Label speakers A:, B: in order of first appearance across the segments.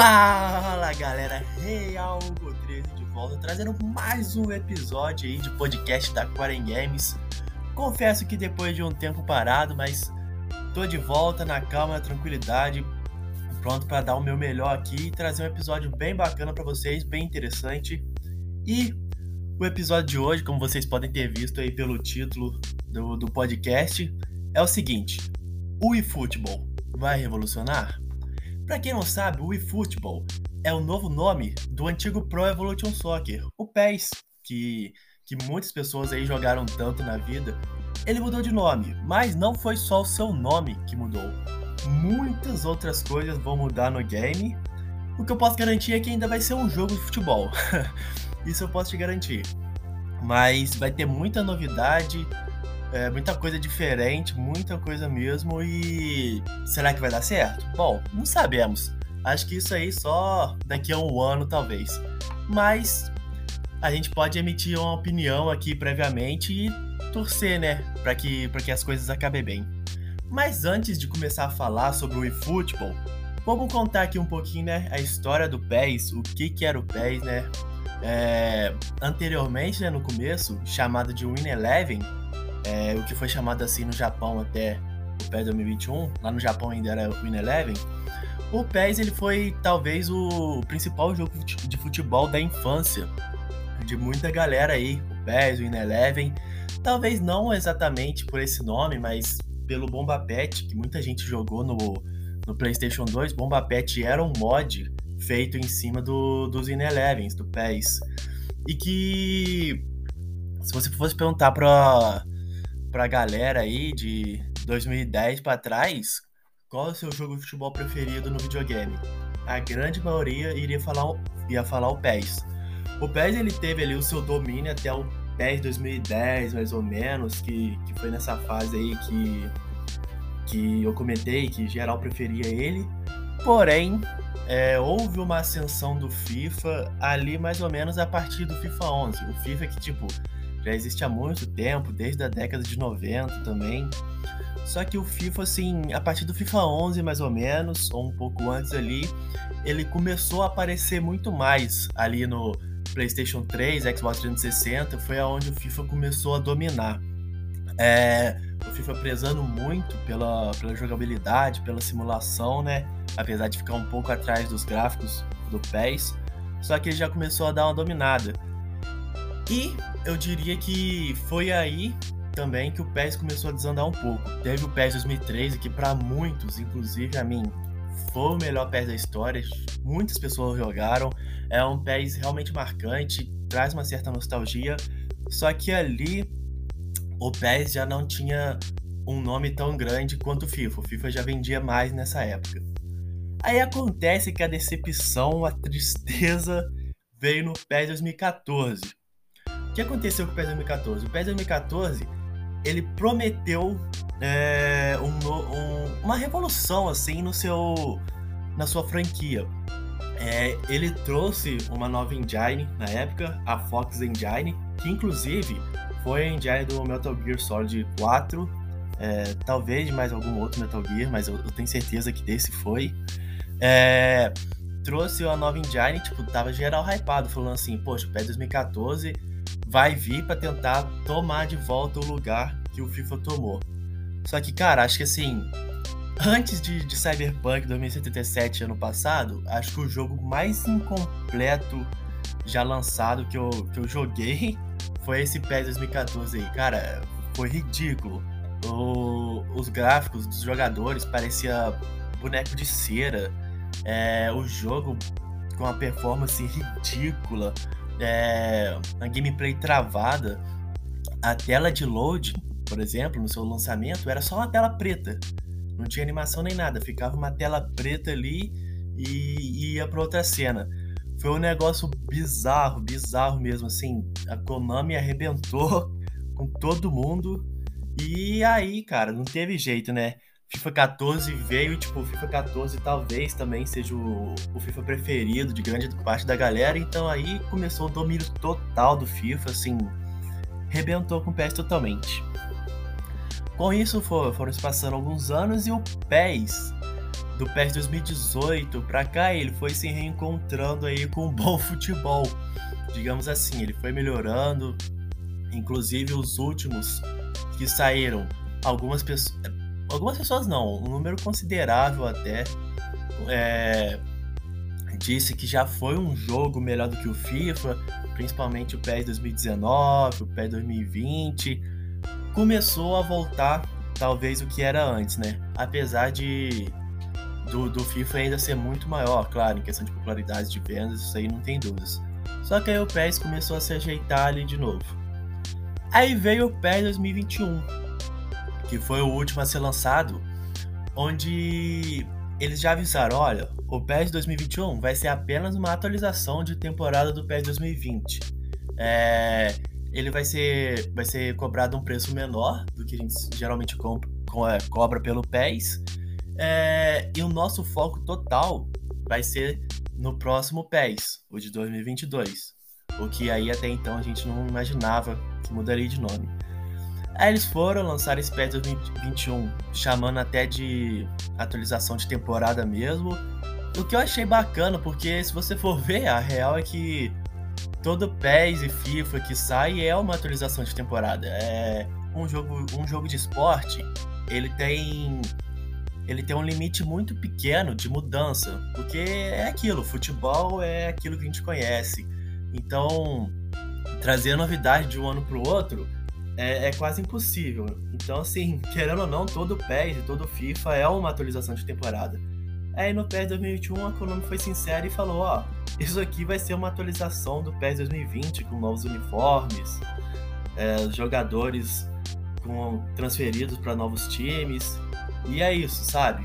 A: Fala galera, Real 13 de volta, trazendo mais um episódio aí de podcast da Quarem Games. Confesso que depois de um tempo parado, mas tô de volta na calma, na tranquilidade, pronto para dar o meu melhor aqui e trazer um episódio bem bacana para vocês, bem interessante. E o episódio de hoje, como vocês podem ter visto aí pelo título do, do podcast, é o seguinte: o eFootball vai revolucionar? Para quem não sabe, o eFootball é o novo nome do antigo Pro Evolution Soccer, o PES, que, que muitas pessoas aí jogaram tanto na vida. Ele mudou de nome, mas não foi só o seu nome que mudou. Muitas outras coisas vão mudar no game. O que eu posso garantir é que ainda vai ser um jogo de futebol. Isso eu posso te garantir. Mas vai ter muita novidade, é, muita coisa diferente, muita coisa mesmo. E será que vai dar certo? Bom, não sabemos. Acho que isso aí só daqui a um ano, talvez. Mas a gente pode emitir uma opinião aqui previamente e torcer, né? Para que, que as coisas acabem bem. Mas antes de começar a falar sobre o eFootball, vamos contar aqui um pouquinho, né? A história do PES, o que, que era o PES, né? É, anteriormente, né, no começo, chamado de Win Eleven, é, o que foi chamado assim no Japão até o PES 2021, lá no Japão ainda era Win Eleven, o PES ele foi talvez o principal jogo de futebol da infância de muita galera aí, o PES, o Win Eleven, talvez não exatamente por esse nome, mas pelo Bomba Pet, que muita gente jogou no, no PlayStation 2, Bomba Pet era um mod feito em cima do, dos In Elevens, do PES. E que, se você fosse perguntar pra, pra galera aí de 2010 para trás, qual é o seu jogo de futebol preferido no videogame? A grande maioria iria falar, ia falar o PES. O PES ele teve ali o seu domínio até o PES 2010, mais ou menos, que, que foi nessa fase aí que, que eu comentei que geral preferia ele. Porém, é, houve uma ascensão do FIFA ali mais ou menos a partir do FIFA 11. O FIFA que, tipo, já existe há muito tempo, desde a década de 90 também. Só que o FIFA, assim, a partir do FIFA 11 mais ou menos, ou um pouco antes ali, ele começou a aparecer muito mais ali no PlayStation 3, Xbox 360, foi aonde o FIFA começou a dominar. É, o FIFA prezando muito pela, pela jogabilidade, pela simulação, né? Apesar de ficar um pouco atrás dos gráficos do PES, só que ele já começou a dar uma dominada. E eu diria que foi aí também que o PES começou a desandar um pouco. Teve o PES 2013, que para muitos, inclusive a mim, foi o melhor PES da história. Muitas pessoas jogaram. É um PES realmente marcante, traz uma certa nostalgia. Só que ali o PES já não tinha um nome tão grande quanto o FIFA. O FIFA já vendia mais nessa época. Aí acontece que a decepção, a tristeza veio no PES 2014. Que aconteceu com o PES 2014? O PES 2014 ele prometeu é, um, um, uma revolução assim no seu na sua franquia. É, ele trouxe uma nova engine na época, a Fox Engine, que inclusive foi a engine do Metal Gear Solid 4, é, talvez de mais algum outro Metal Gear, mas eu, eu tenho certeza que desse foi. É, trouxe uma nova engine, tipo, tava geral hypado, falando assim, poxa, o PES 2014 vai vir para tentar tomar de volta o lugar que o FIFA tomou. Só que, cara, acho que assim, antes de, de Cyberpunk 2077 ano passado, acho que o jogo mais incompleto já lançado que eu, que eu joguei foi esse PES 2014 aí. Cara, foi ridículo. O, os gráficos dos jogadores parecia boneco de cera. É, o jogo com uma performance ridícula. É, a gameplay travada. A tela de load, por exemplo, no seu lançamento, era só uma tela preta. Não tinha animação nem nada. Ficava uma tela preta ali e, e ia para outra cena. Foi um negócio bizarro, bizarro mesmo, assim. A Konami arrebentou com todo mundo. E aí, cara, não teve jeito, né? FIFA 14 veio, tipo, FIFA 14 talvez também seja o, o FIFA preferido de grande parte da galera. Então aí começou o domínio total do FIFA, assim, rebentou com o PES totalmente. Com isso foram se passando alguns anos e o PES do PES 2018 para cá, ele foi se reencontrando aí com um bom futebol. Digamos assim, ele foi melhorando. Inclusive os últimos que saíram, algumas pessoas, algumas pessoas não, um número considerável até, é, disse que já foi um jogo melhor do que o FIFA, principalmente o PES 2019, o PES 2020. Começou a voltar talvez o que era antes, né? Apesar de do, do FIFA ainda ser muito maior, claro, em questão de popularidade de vendas, isso aí não tem dúvidas. Só que aí o PES começou a se ajeitar ali de novo. Aí veio o PES 2021, que foi o último a ser lançado, onde eles já avisaram, olha, o PES 2021 vai ser apenas uma atualização de temporada do PES 2020. É, ele vai ser, vai ser cobrado um preço menor do que a gente geralmente compra, é, cobra pelo PES. É, e o nosso foco total vai ser no próximo PES, o de 2022. O que aí até então a gente não imaginava que mudaria de nome. Aí eles foram lançar esse PES 2021, chamando até de atualização de temporada mesmo. O que eu achei bacana, porque se você for ver, a real é que todo PES e FIFA que sai é uma atualização de temporada. É um jogo, um jogo de esporte, ele tem ele tem um limite muito pequeno de mudança, porque é aquilo, futebol é aquilo que a gente conhece. Então, trazer novidade de um ano para o outro é, é, quase impossível. Então, assim, querendo ou não, todo PES e todo FIFA é uma atualização de temporada. Aí no PES 2021 a Konami foi sincera e falou: ó, isso aqui vai ser uma atualização do PES 2020 com novos uniformes, é, jogadores com, transferidos para novos times. E é isso, sabe?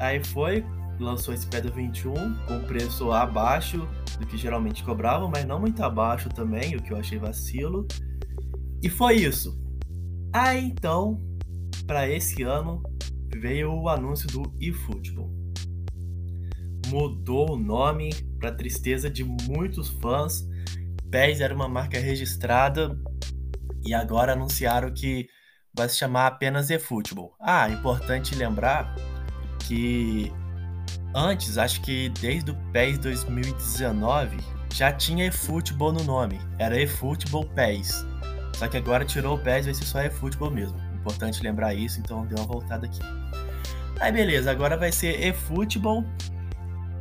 A: Aí foi, lançou esse PES 2021 com preço abaixo do que geralmente cobravam, mas não muito abaixo também, o que eu achei vacilo. E foi isso. Aí então, para esse ano, veio o anúncio do eFootball. Mudou o nome para tristeza de muitos fãs. PES era uma marca registrada e agora anunciaram que vai se chamar apenas eFootball. Ah, importante lembrar que antes, acho que desde o PES 2019, já tinha eFootball no nome. Era eFootball PES. Só que agora tirou o PES, vai ser só eFootball mesmo. Importante lembrar isso, então deu uma voltada aqui. Aí beleza, agora vai ser eFootball.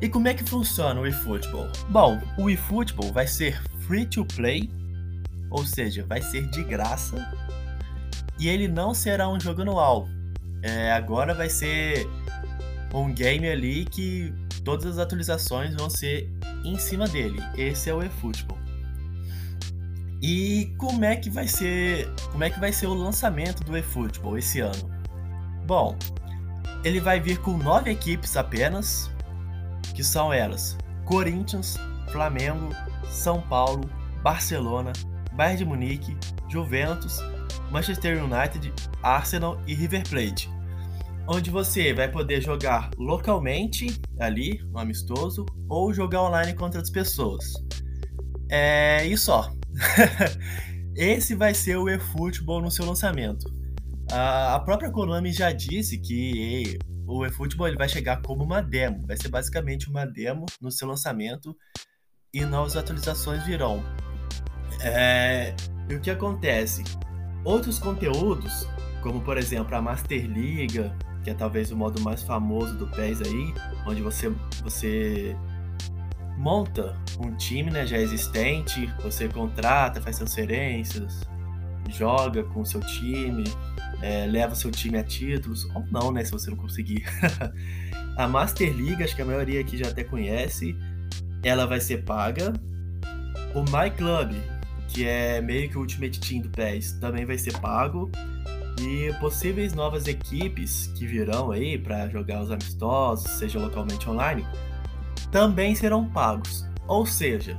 A: E como é que funciona o eFootball? Bom, o eFootball vai ser free to play, ou seja, vai ser de graça. E ele não será um jogo anual. É, agora vai ser um game ali que todas as atualizações vão ser em cima dele. Esse é o eFootball. E como é que vai ser, como é que vai ser o lançamento do eFootball esse ano? Bom, ele vai vir com nove equipes apenas, que são elas: Corinthians, Flamengo, São Paulo, Barcelona, Bayern de Munique, Juventus, Manchester United, Arsenal e River Plate. Onde você vai poder jogar localmente ali, no amistoso, ou jogar online contra outras pessoas. É isso só. Esse vai ser o eFootball no seu lançamento. A própria Konami já disse que o eFootball ele vai chegar como uma demo. Vai ser basicamente uma demo no seu lançamento e novas atualizações virão. É... E o que acontece? Outros conteúdos, como por exemplo a Master Liga, que é talvez o modo mais famoso do PES aí, onde você, você monta um time né, já existente, você contrata, faz transferências, joga com o seu time, é, leva seu time a títulos, ou não, né, se você não conseguir. a Master League, acho que a maioria aqui já até conhece, ela vai ser paga. O My Club, que é meio que o Ultimate Team do PES, também vai ser pago. E possíveis novas equipes que virão aí para jogar os amistosos, seja localmente online, também serão pagos. Ou seja,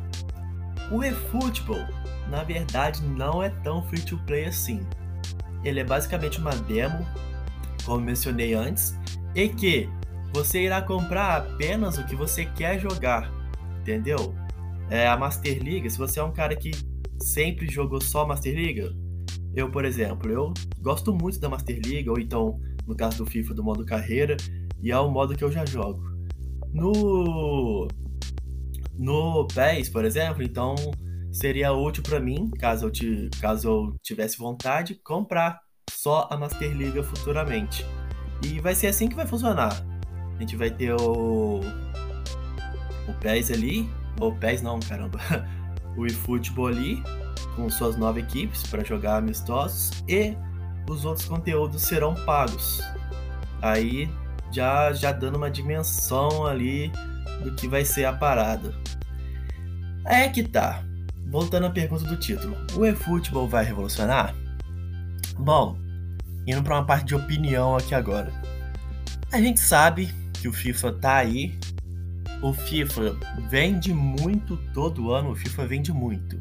A: o eFootball na verdade não é tão free to play assim. Ele é basicamente uma demo, como mencionei antes, e que você irá comprar apenas o que você quer jogar, entendeu? É, a Master League, se você é um cara que sempre jogou só Master League, eu, por exemplo, eu gosto muito da Master League, ou então, no caso do FIFA, do modo carreira, e é o modo que eu já jogo. No no PES, por exemplo, então seria útil para mim, caso eu, te, caso eu tivesse vontade, comprar só a Master League futuramente. E vai ser assim que vai funcionar. A gente vai ter o o PES ali, ou PES não, caramba, o eFootball ali, com suas nove equipes para jogar amistosos, e os outros conteúdos serão pagos. Aí já, já dando uma dimensão ali do que vai ser a parada. É que tá. Voltando à pergunta do título, o eFootball vai revolucionar? Bom, indo para uma parte de opinião aqui agora. A gente sabe que o FIFA tá aí. O FIFA vende muito todo ano, o FIFA vende muito.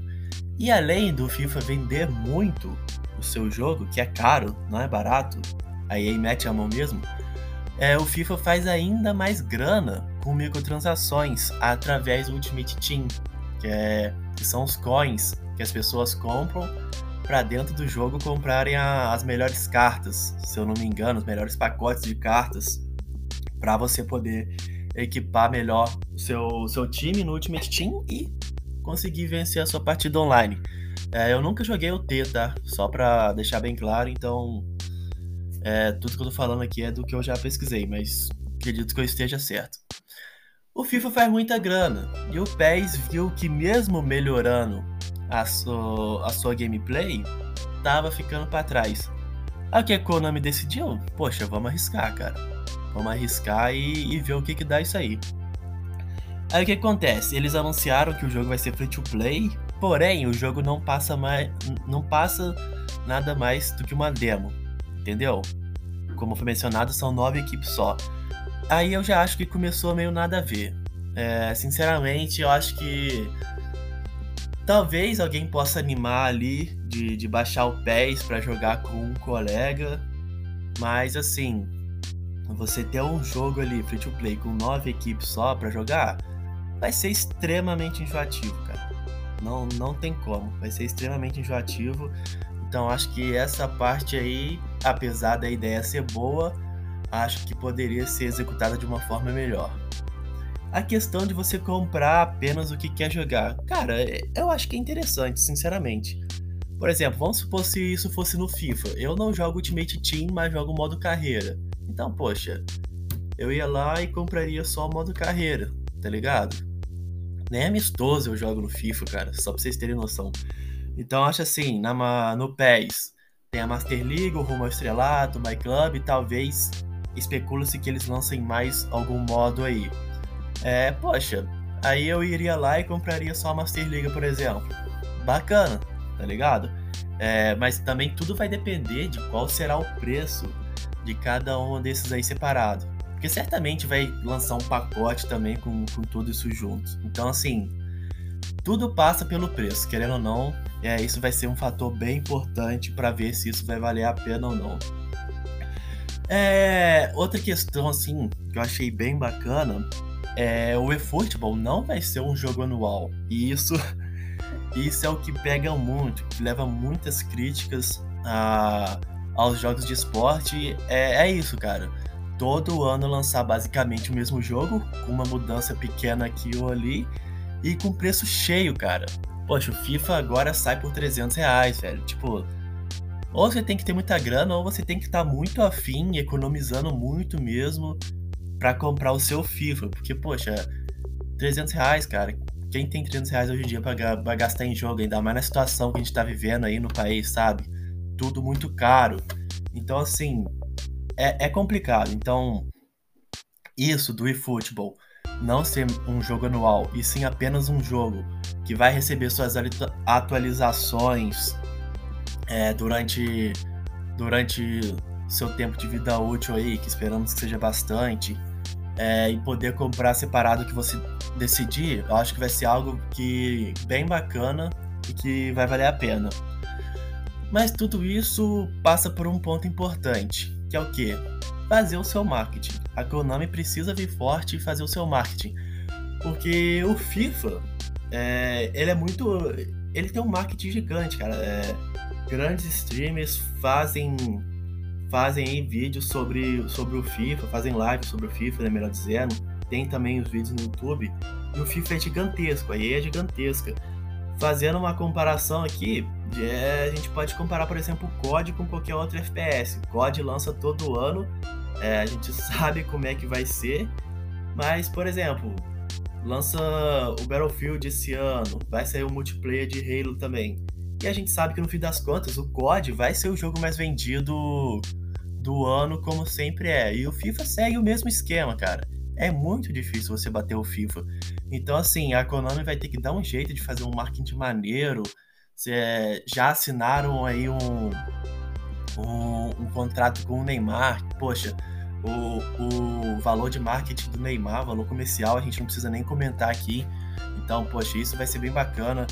A: E além do FIFA vender muito o seu jogo, que é caro, não é barato, a EA mete a mão mesmo, é, o FIFA faz ainda mais grana com microtransações através do Ultimate Team, que, é, que são os coins que as pessoas compram para dentro do jogo comprarem a, as melhores cartas, se eu não me engano, os melhores pacotes de cartas para você poder equipar melhor o seu, seu time no Ultimate Team e conseguir vencer a sua partida online. É, eu nunca joguei o T, tá? Só para deixar bem claro, então é, tudo que eu tô falando aqui é do que eu já pesquisei, mas acredito que eu esteja certo. O FIFA faz muita grana e o PES viu que mesmo melhorando a sua, a sua gameplay, tava ficando para trás. Aí o que a Konami decidiu? Poxa, vamos arriscar, cara. Vamos arriscar e, e ver o que que dá isso aí. Aí o que acontece? Eles anunciaram que o jogo vai ser free to play, porém o jogo não passa mais, não passa nada mais do que uma demo, entendeu? Como foi mencionado, são nove equipes só. Aí eu já acho que começou meio nada a ver. É, sinceramente, eu acho que talvez alguém possa animar ali de, de baixar o PES para jogar com um colega, mas assim, você ter um jogo ali free to play com nove equipes só para jogar, vai ser extremamente enjoativo, cara. Não, não tem como, vai ser extremamente enjoativo. Então acho que essa parte aí, apesar da ideia ser boa, acho que poderia ser executada de uma forma melhor. A questão de você comprar apenas o que quer jogar, cara, é, eu acho que é interessante, sinceramente. Por exemplo, vamos supor se isso fosse no FIFA. Eu não jogo Ultimate Team, mas jogo modo carreira. Então, poxa, eu ia lá e compraria só o modo carreira, tá ligado? Nem amistoso eu jogo no FIFA, cara, só pra vocês terem noção. Então, acho assim, na, no PES tem a Master League, o Rumo ao Estrelato, o My Club, e talvez especula-se que eles lancem mais algum modo aí. É, poxa, aí eu iria lá e compraria só a Master League, por exemplo. Bacana, tá ligado? É, mas também tudo vai depender de qual será o preço de cada um desses aí separado. Porque certamente vai lançar um pacote também com, com tudo isso junto. Então, assim, tudo passa pelo preço, querendo ou não, é, isso vai ser um fator bem importante para ver se isso vai valer a pena ou não. É, outra questão, assim, que eu achei bem bacana é o eFootball não vai ser um jogo anual. E isso, isso é o que pega muito, que leva muitas críticas a, aos jogos de esporte. É, é isso, cara. Todo ano lançar basicamente o mesmo jogo, com uma mudança pequena aqui ou ali, e com preço cheio, cara. Poxa, o FIFA agora sai por 300 reais, velho. Tipo, ou você tem que ter muita grana, ou você tem que estar tá muito afim, economizando muito mesmo para comprar o seu FIFA. Porque, poxa, 300 reais, cara. Quem tem 300 reais hoje em dia pra, gastar em jogo, ainda mais na situação que a gente tá vivendo aí no país, sabe? Tudo muito caro. Então, assim, é, é complicado. Então, isso do eFootball não ser um jogo anual e sim apenas um jogo que vai receber suas atualizações é, durante, durante seu tempo de vida útil aí, que esperamos que seja bastante, é, e poder comprar separado que você decidir, eu acho que vai ser algo que bem bacana e que vai valer a pena. Mas tudo isso passa por um ponto importante, que é o que? Fazer o seu marketing. A Konami precisa vir forte e fazer o seu marketing. Porque o FIFA, é, ele é muito. Ele tem um marketing gigante, cara. É, grandes streamers fazem fazem aí vídeos sobre, sobre o FIFA, fazem lives sobre o FIFA, né, melhor dizendo. Tem também os vídeos no YouTube. E o FIFA é gigantesco, a EA é gigantesca. Fazendo uma comparação aqui, é, a gente pode comparar, por exemplo, o COD com qualquer outro FPS. O COD lança todo ano, é, a gente sabe como é que vai ser, mas, por exemplo, lança o Battlefield esse ano, vai sair o multiplayer de Halo também. E a gente sabe que no fim das contas o COD vai ser o jogo mais vendido do ano, como sempre é. E o FIFA segue o mesmo esquema, cara. É muito difícil você bater o FIFA. Então, assim, a Konami vai ter que dar um jeito de fazer um marketing maneiro. Cê, já assinaram aí um, um, um contrato com o Neymar. Poxa, o, o valor de marketing do Neymar, valor comercial, a gente não precisa nem comentar aqui. Então, poxa, isso vai ser bem bacana.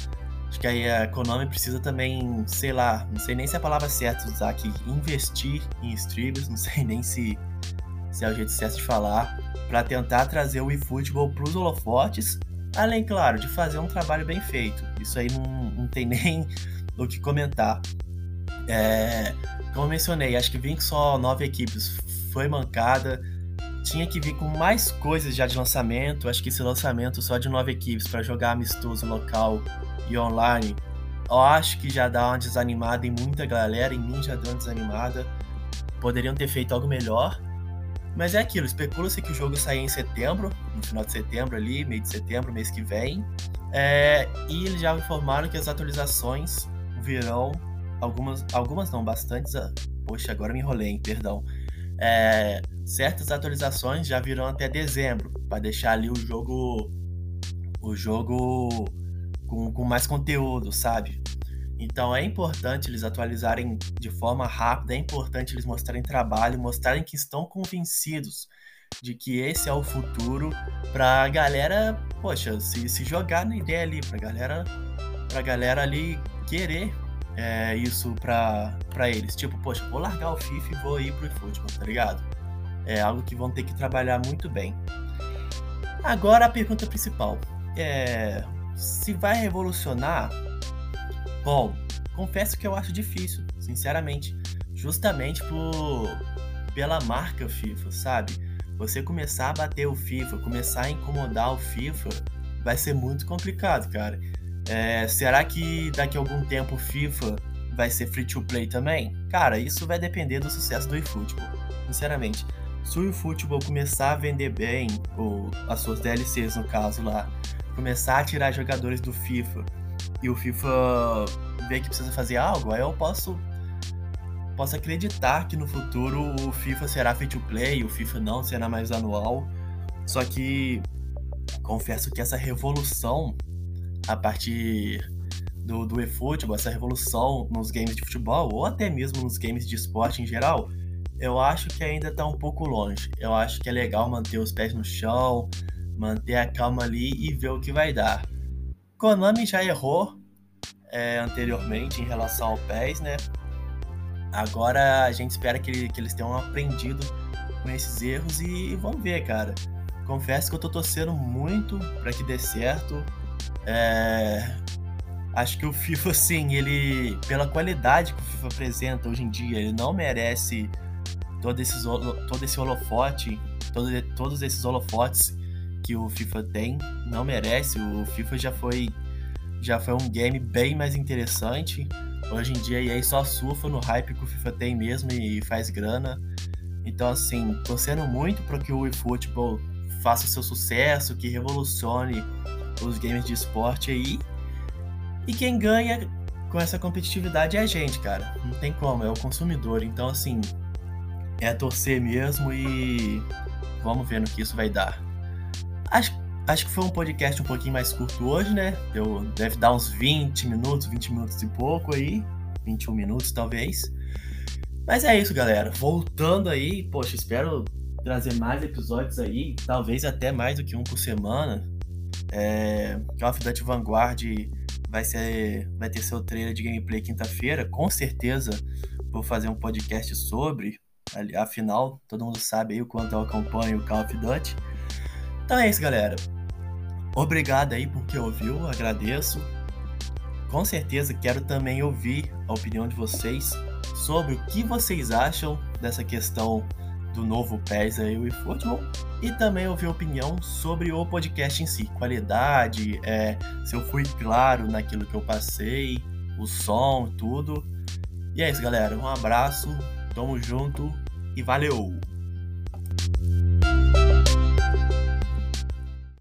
A: Acho que aí a Konami precisa também, sei lá, não sei nem se é a palavra certa usar aqui, investir em streamers, não sei nem se, se é o jeito certo de falar, para tentar trazer o eFootball para os holofotes, além, claro, de fazer um trabalho bem feito. Isso aí não, não tem nem o que comentar. É, como eu mencionei, acho que vim com só nove equipes foi mancada. Tinha que vir com mais coisas já de lançamento. Acho que esse lançamento só de nove equipes para jogar amistoso local e online, eu acho que já dá uma desanimada em muita galera. Em mim já deu uma desanimada. Poderiam ter feito algo melhor. Mas é aquilo, especula-se que o jogo saia em setembro, no final de setembro ali, meio de setembro, mês que vem. É, e eles já informaram que as atualizações virão, algumas, algumas não, bastantes. Ah, poxa, agora me enrolei, hein, perdão é, certas atualizações já virão até dezembro, para deixar ali o jogo o jogo com, com mais conteúdo, sabe? Então é importante eles atualizarem de forma rápida, é importante eles mostrarem trabalho, mostrarem que estão convencidos de que esse é o futuro pra galera, poxa, se, se jogar na ideia ali, pra galera, pra galera ali querer é, isso pra, eles. Tipo, poxa, vou largar o FIFA e vou ir pro eFootball, tá ligado? É algo que vão ter que trabalhar muito bem. Agora a pergunta principal. É, se vai revolucionar? Bom, confesso que eu acho difícil, sinceramente. Justamente por, pela marca FIFA, sabe? Você começar a bater o FIFA, começar a incomodar o FIFA, vai ser muito complicado, cara. É, será que daqui a algum tempo o FIFA vai ser free to play também? Cara, isso vai depender do sucesso do eFootball. Sinceramente, se o eFootball começar a vender bem, ou as suas DLCs no caso lá, começar a tirar jogadores do FIFA e o FIFA ver que precisa fazer algo, aí eu posso posso acreditar que no futuro o FIFA será free to play, o FIFA não será mais anual. Só que confesso que essa revolução a partir do, do eFootball, essa revolução nos games de futebol, ou até mesmo nos games de esporte em geral, eu acho que ainda está um pouco longe. Eu acho que é legal manter os pés no chão, manter a calma ali e ver o que vai dar. Konami já errou é, anteriormente em relação ao PES, né? Agora a gente espera que, que eles tenham aprendido com esses erros e vamos ver, cara. Confesso que eu tô torcendo muito para que dê certo. É... Acho que o FIFA, assim, ele, pela qualidade que o FIFA apresenta hoje em dia, ele não merece todo, esses, todo esse holofote, todo, todos esses holofotes que o FIFA tem, não merece. O FIFA já foi, já foi um game bem mais interessante. Hoje em dia, aí só surfa no hype que o FIFA tem mesmo e faz grana. Então, assim, torcendo muito para que o eFootball faça seu sucesso, que revolucione os games de esporte aí. E quem ganha com essa competitividade é a gente, cara. Não tem como, é o consumidor. Então, assim, é torcer mesmo e vamos ver no que isso vai dar. Acho, acho que foi um podcast um pouquinho mais curto hoje, né? Deu, deve dar uns 20 minutos, 20 minutos e pouco aí. 21 minutos, talvez. Mas é isso, galera. Voltando aí, poxa, espero trazer mais episódios aí, talvez até mais do que um por semana. É, Call of Duty Vanguard vai, ser, vai ter seu trailer de gameplay quinta-feira. Com certeza vou fazer um podcast sobre. Afinal, todo mundo sabe aí o quanto eu acompanho o Call of Duty. Então é isso, galera. Obrigado aí por que ouviu, agradeço. Com certeza quero também ouvir a opinião de vocês sobre o que vocês acham dessa questão do novo PES aí, o eFootball, e também ouvir opinião sobre o podcast em si, qualidade, é, se eu fui claro naquilo que eu passei, o som, tudo. E é isso, galera. Um abraço, tamo junto e valeu!